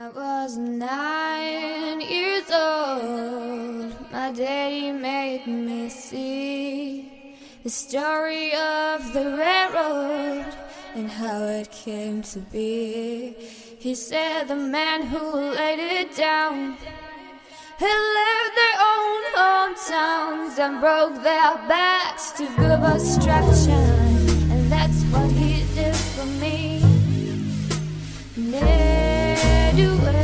I was nine years old. My daddy made me see the story of the railroad and how it came to be. He said the man who laid it down had left their own hometowns and broke their backs to give us structure, and that's what he did for me. Ne'er-do wells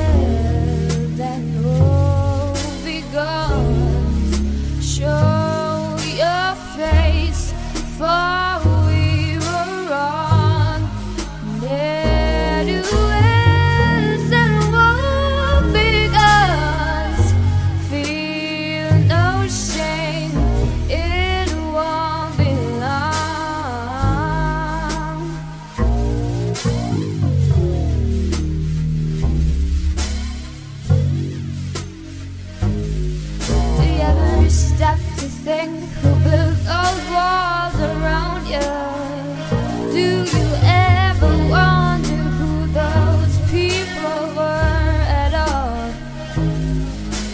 think who built those walls around you? Do you ever wonder who those people were at all?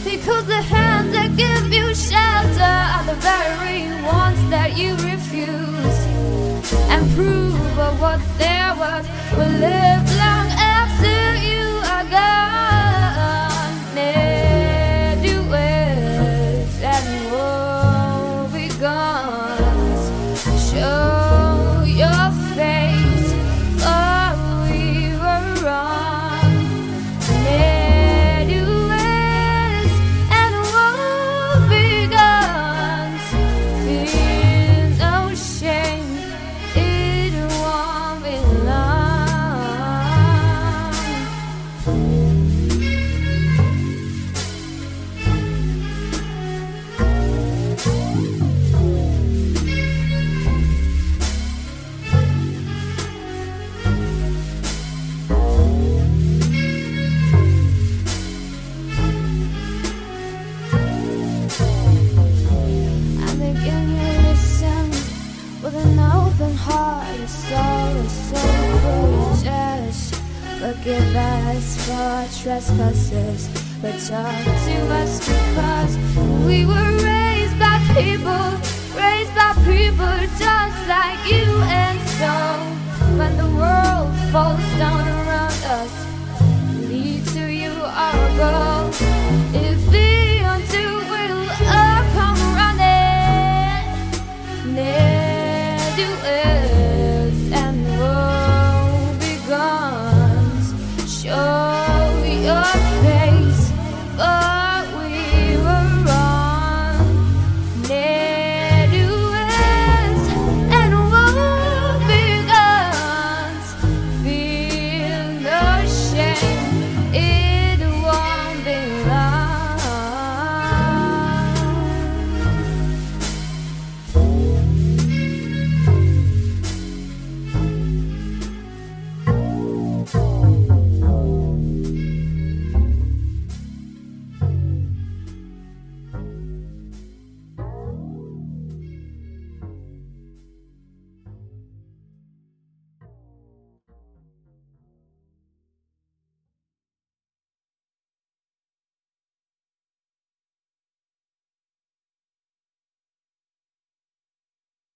Because the hands that give you shelter are the very ones that you refuse. And prove what there was heart, a soul so courageous. Forgive us for trespasses, but talk to us because we were raised by people, raised by people just like you. And